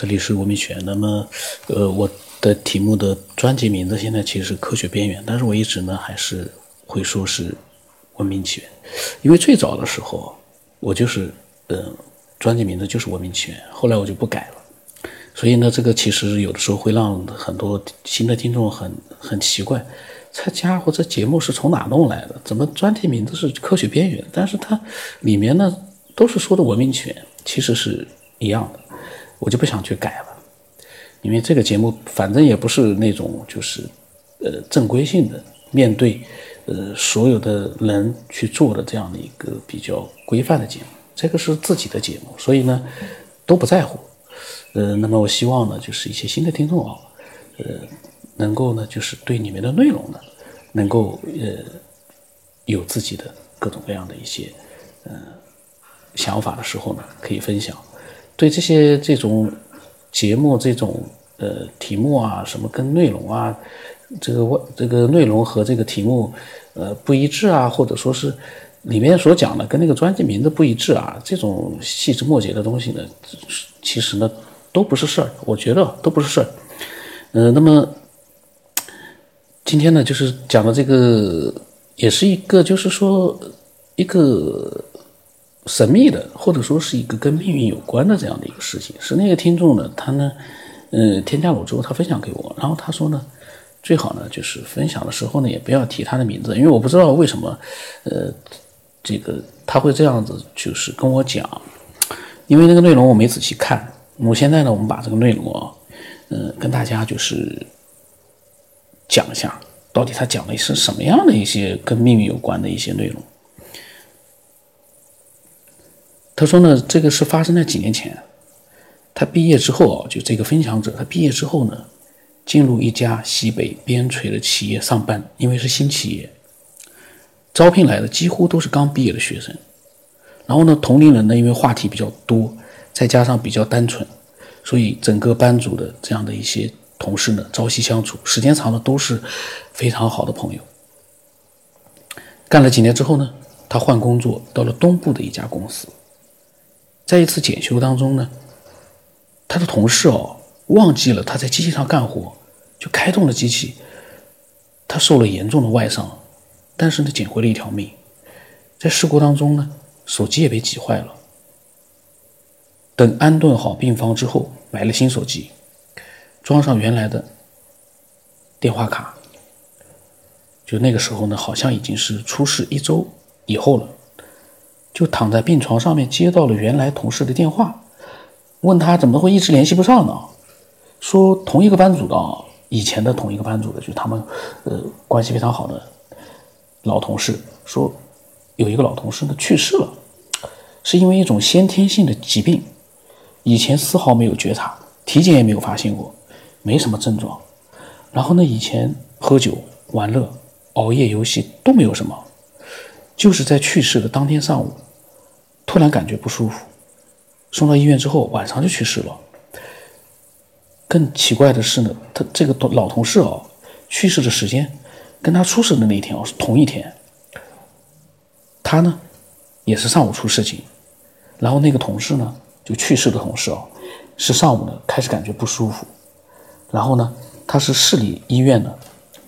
这里是文明犬。那么，呃，我的题目的专辑名字现在其实是科学边缘，但是我一直呢还是会说是文明起源，因为最早的时候我就是呃专辑名字就是文明起源，后来我就不改了。所以呢，这个其实有的时候会让很多新的听众很很奇怪，这家伙这节目是从哪弄来的？怎么专题名字是科学边缘？但是它里面呢都是说的文明起源，其实是一样的。我就不想去改了，因为这个节目反正也不是那种就是，呃，正规性的面对，呃，所有的人去做的这样的一个比较规范的节目，这个是自己的节目，所以呢，都不在乎，呃，那么我希望呢，就是一些新的听众啊，呃，能够呢，就是对里面的内容呢，能够呃，有自己的各种各样的一些，呃，想法的时候呢，可以分享。对这些这种节目这种呃题目啊，什么跟内容啊，这个外这个内容和这个题目呃不一致啊，或者说是里面所讲的跟那个专辑名字不一致啊，这种细枝末节的东西呢，其实呢都不是事儿，我觉得都不是事儿。呃，那么今天呢，就是讲的这个也是一个，就是说一个。神秘的，或者说是一个跟命运有关的这样的一个事情，是那个听众呢，他呢，呃，添加我之后，他分享给我，然后他说呢，最好呢，就是分享的时候呢，也不要提他的名字，因为我不知道为什么，呃，这个他会这样子，就是跟我讲，因为那个内容我没仔细看，我现在呢，我们把这个内容啊，呃，跟大家就是讲一下，到底他讲的是什么样的一些跟命运有关的一些内容。他说呢，这个是发生在几年前。他毕业之后啊，就这个分享者，他毕业之后呢，进入一家西北边陲的企业上班，因为是新企业，招聘来的几乎都是刚毕业的学生。然后呢，同龄人呢，因为话题比较多，再加上比较单纯，所以整个班组的这样的一些同事呢，朝夕相处，时间长了都是非常好的朋友。干了几年之后呢，他换工作到了东部的一家公司。在一次检修当中呢，他的同事哦忘记了他在机器上干活，就开动了机器，他受了严重的外伤，但是呢捡回了一条命。在事故当中呢，手机也被挤坏了。等安顿好病房之后，买了新手机，装上原来的电话卡。就那个时候呢，好像已经是出事一周以后了。就躺在病床上面，接到了原来同事的电话，问他怎么会一直联系不上呢？说同一个班组的，以前的同一个班组的，就他们，呃，关系非常好的老同事，说有一个老同事呢去世了，是因为一种先天性的疾病，以前丝毫没有觉察，体检也没有发现过，没什么症状。然后呢，以前喝酒、玩乐、熬夜、游戏都没有什么，就是在去世的当天上午。突然感觉不舒服，送到医院之后晚上就去世了。更奇怪的是呢，他这个老同事哦，去世的时间跟他出事的那一天哦是同一天。他呢也是上午出事情，然后那个同事呢就去世的同事哦是上午呢开始感觉不舒服，然后呢他是市里医院呢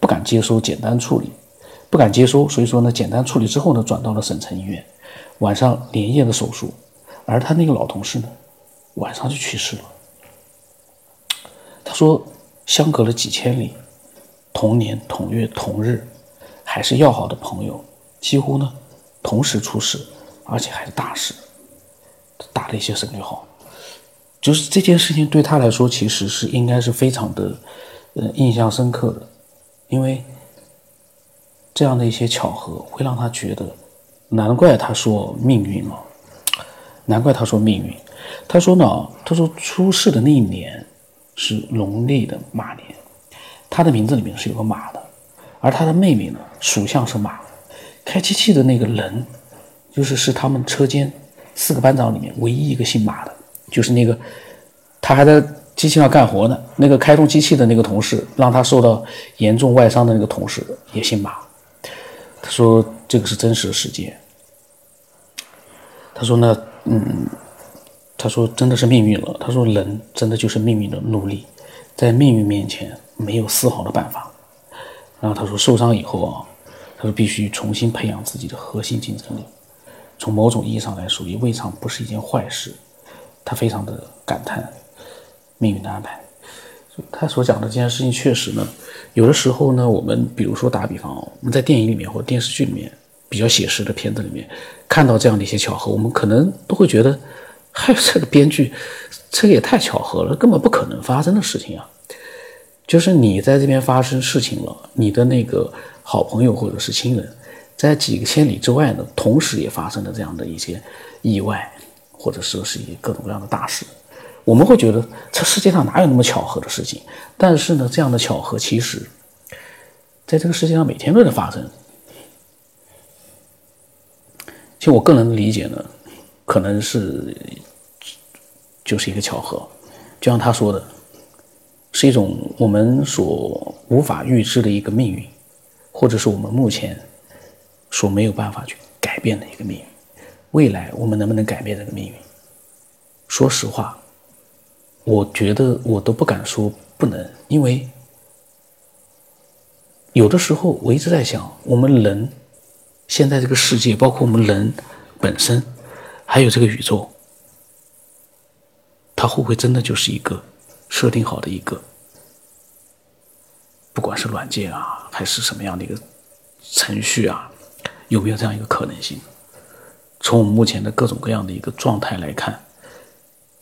不敢接收简单处理，不敢接收，所以说呢简单处理之后呢转到了省城医院。晚上连夜的手术，而他那个老同事呢，晚上就去世了。他说，相隔了几千里，同年同月同日，还是要好的朋友，几乎呢同时出事，而且还是大事，打了一些省略号。就是这件事情对他来说，其实是应该是非常的，呃，印象深刻的，因为这样的一些巧合会让他觉得。难怪他说命运哦，难怪他说命运。他说呢，他说出事的那一年是农历的马年，他的名字里面是有个马的，而他的妹妹呢属相是马。开机器的那个人，就是是他们车间四个班长里面唯一一个姓马的，就是那个他还在机器上干活呢，那个开动机器的那个同事，让他受到严重外伤的那个同事也姓马。他说这个是真实的世界。他说呢，嗯，他说真的是命运了。他说人真的就是命运的奴隶，在命运面前没有丝毫的办法。然后他说受伤以后啊，他说必须重新培养自己的核心竞争力。从某种意义上来说，也未尝不是一件坏事。他非常的感叹命运的安排。他所讲的这件事情确实呢，有的时候呢，我们比如说打比方，我们在电影里面或电视剧里面比较写实的片子里面看到这样的一些巧合，我们可能都会觉得，嗨，这个编剧，这个也太巧合了，根本不可能发生的事情啊。就是你在这边发生事情了，你的那个好朋友或者是亲人，在几个千里之外呢，同时也发生了这样的一些意外，或者说是一各种各样的大事。我们会觉得这世界上哪有那么巧合的事情？但是呢，这样的巧合其实，在这个世界上每天都在发生。其实我个人的理解呢，可能是就是一个巧合，就像他说的，是一种我们所无法预知的一个命运，或者是我们目前所没有办法去改变的一个命运。未来我们能不能改变这个命运？说实话。我觉得我都不敢说不能，因为有的时候我一直在想，我们人现在这个世界，包括我们人本身，还有这个宇宙，它会不会真的就是一个设定好的一个，不管是软件啊，还是什么样的一个程序啊，有没有这样一个可能性？从我们目前的各种各样的一个状态来看，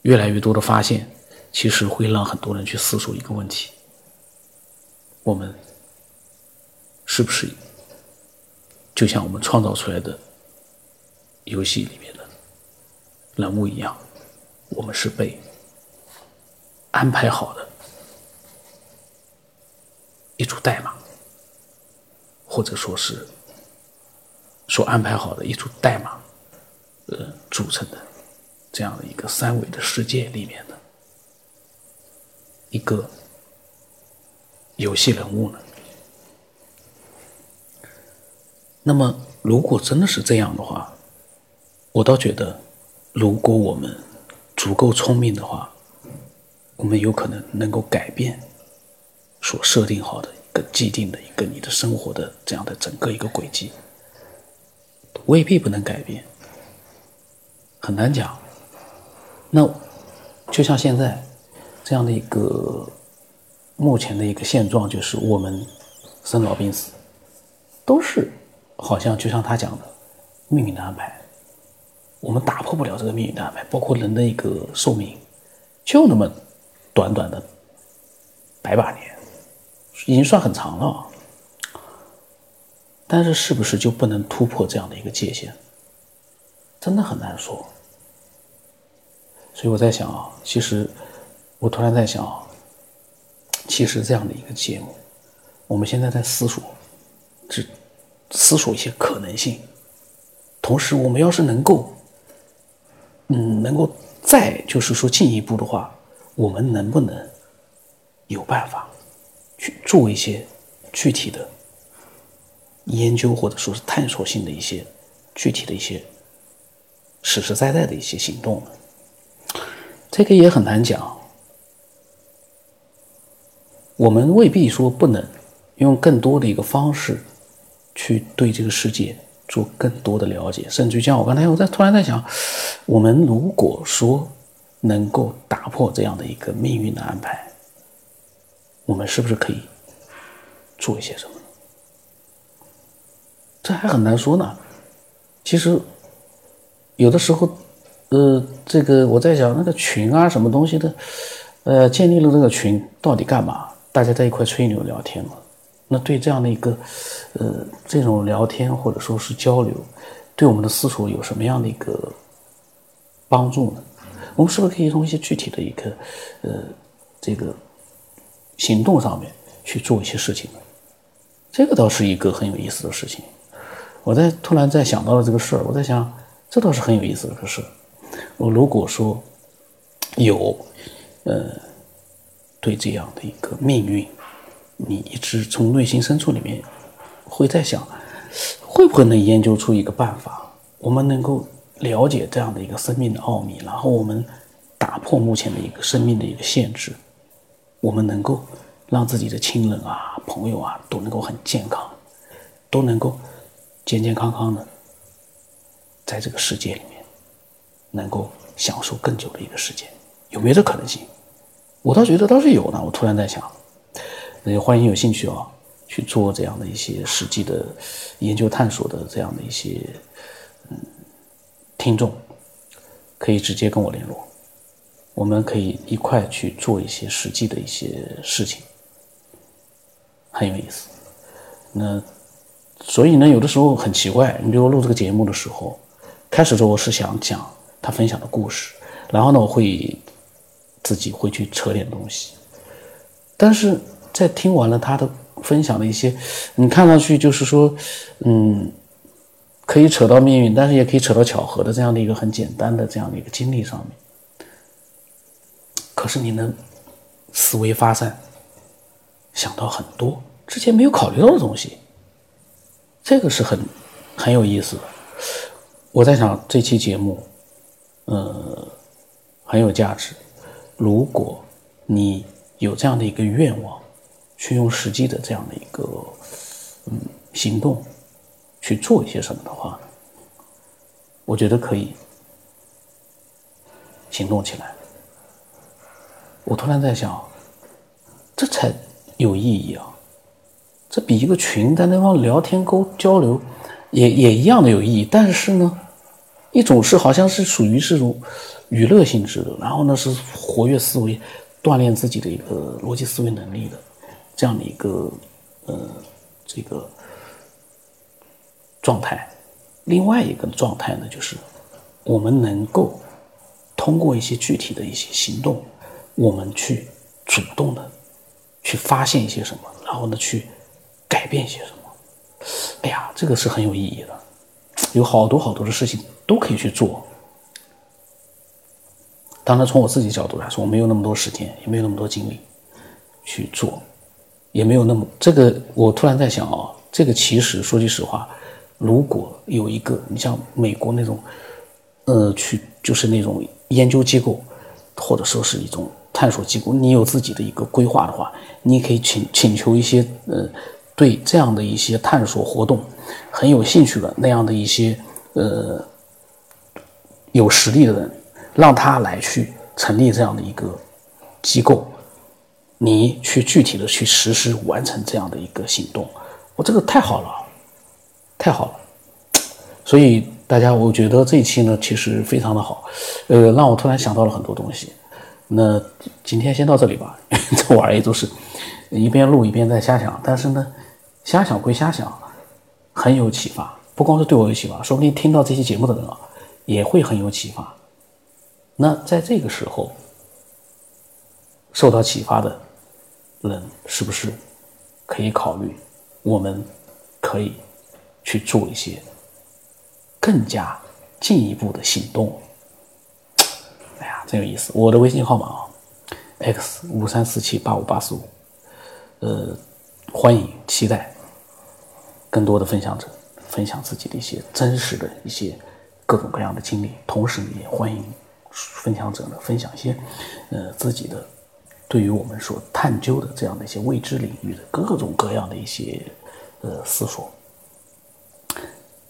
越来越多的发现。其实会让很多人去思索一个问题：我们是不是就像我们创造出来的游戏里面的人物一样？我们是被安排好的一组代码，或者说是所安排好的一组代码，呃，组成的这样的一个三维的世界里面的。一个游戏人物呢？那么，如果真的是这样的话，我倒觉得，如果我们足够聪明的话，我们有可能能够改变所设定好的一个既定的一个你的生活的这样的整个一个轨迹，未必不能改变，很难讲。那就像现在。这样的一个目前的一个现状，就是我们生老病死都是好像就像他讲的命运的安排，我们打破不了这个命运的安排。包括人的一个寿命就那么短短的百把年，已经算很长了。但是是不是就不能突破这样的一个界限？真的很难说。所以我在想啊，其实。我突然在想，其实这样的一个节目，我们现在在思索，只思索一些可能性。同时，我们要是能够，嗯，能够再就是说进一步的话，我们能不能有办法去做一些具体的研究，或者说是探索性的一些具体的一些实实在在的一些行动呢？这个也很难讲。我们未必说不能用更多的一个方式去对这个世界做更多的了解，甚至像我刚才我在突然在想，我们如果说能够打破这样的一个命运的安排，我们是不是可以做一些什么？这还很难说呢。其实有的时候，呃，这个我在想那个群啊，什么东西的，呃，建立了这个群到底干嘛？大家在一块吹牛聊天嘛，那对这样的一个，呃，这种聊天或者说是交流，对我们的思索有什么样的一个帮助呢？我们是不是可以从一些具体的一个，呃，这个行动上面去做一些事情呢？这个倒是一个很有意思的事情。我在突然在想到了这个事儿，我在想，这倒是很有意思的事。我如果说有，呃。对这样的一个命运，你一直从内心深处里面会在想，会不会能研究出一个办法，我们能够了解这样的一个生命的奥秘，然后我们打破目前的一个生命的一个限制，我们能够让自己的亲人啊、朋友啊都能够很健康，都能够健健康康的在这个世界里面能够享受更久的一个时间，有没有这可能性？我倒觉得倒是有呢。我突然在想，那也欢迎有兴趣啊去做这样的一些实际的研究探索的这样的一些嗯听众，可以直接跟我联络。我们可以一块去做一些实际的一些事情，很有意思。那所以呢，有的时候很奇怪。你比如录这个节目的时候，开始的时候是想讲他分享的故事，然后呢，我会自己会去扯点东西。但是在听完了他的分享的一些，你看上去就是说，嗯，可以扯到命运，但是也可以扯到巧合的这样的一个很简单的这样的一个经历上面。可是你能思维发散，想到很多之前没有考虑到的东西，这个是很很有意思的。我在想这期节目，呃，很有价值。如果你有这样的一个愿望，去用实际的这样的一个嗯行动去做一些什么的话，我觉得可以行动起来。我突然在想，这才有意义啊！这比一个群在那方聊天沟交流，也也一样的有意义。但是呢，一种是好像是属于是种娱乐性质的，然后呢是活跃思维、锻炼自己的一个逻辑思维能力的这样的一个呃这个状态。另外一个状态呢，就是我们能够通过一些具体的一些行动。我们去主动的去发现一些什么，然后呢去改变一些什么。哎呀，这个是很有意义的，有好多好多的事情都可以去做。当然，从我自己角度来说，我没有那么多时间，也没有那么多精力去做，也没有那么这个。我突然在想啊，这个其实说句实话，如果有一个你像美国那种，呃，去就是那种研究机构，或者说是一种。探索机构，你有自己的一个规划的话，你可以请请求一些呃，对这样的一些探索活动很有兴趣的那样的一些呃有实力的人，让他来去成立这样的一个机构，你去具体的去实施完成这样的一个行动，我这个太好了，太好了，所以大家我觉得这一期呢其实非常的好，呃，让我突然想到了很多东西。那今天先到这里吧，这玩意都是一边录一边在瞎想，但是呢，瞎想归瞎想，很有启发。不光是对我有启发，说不定听到这期节目的人啊，也会很有启发。那在这个时候，受到启发的人是不是可以考虑，我们可以去做一些更加进一步的行动？哎呀真有意思，我的微信号码啊，x 五三四七八五八四五，呃，欢迎期待更多的分享者分享自己的一些真实的一些各种各样的经历，同时也欢迎分享者呢分享一些呃自己的对于我们所探究的这样的一些未知领域的各种各样的一些呃思索，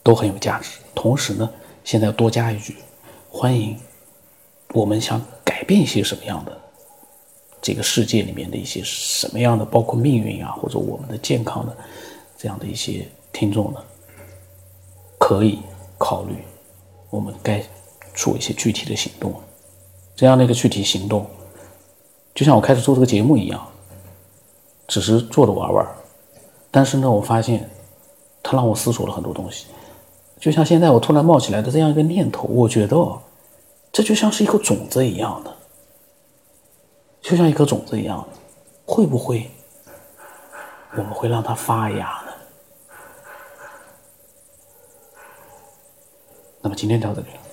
都很有价值。同时呢，现在多加一句，欢迎。我们想改变一些什么样的这个世界里面的一些什么样的，包括命运啊，或者我们的健康的这样的一些听众呢，可以考虑我们该做一些具体的行动。这样的一个具体行动，就像我开始做这个节目一样，只是做着玩玩。但是呢，我发现它让我思索了很多东西。就像现在我突然冒起来的这样一个念头，我觉得。这就像是一颗种子一样的，就像一颗种子一样的，会不会我们会让它发芽呢？那么今天到这里了。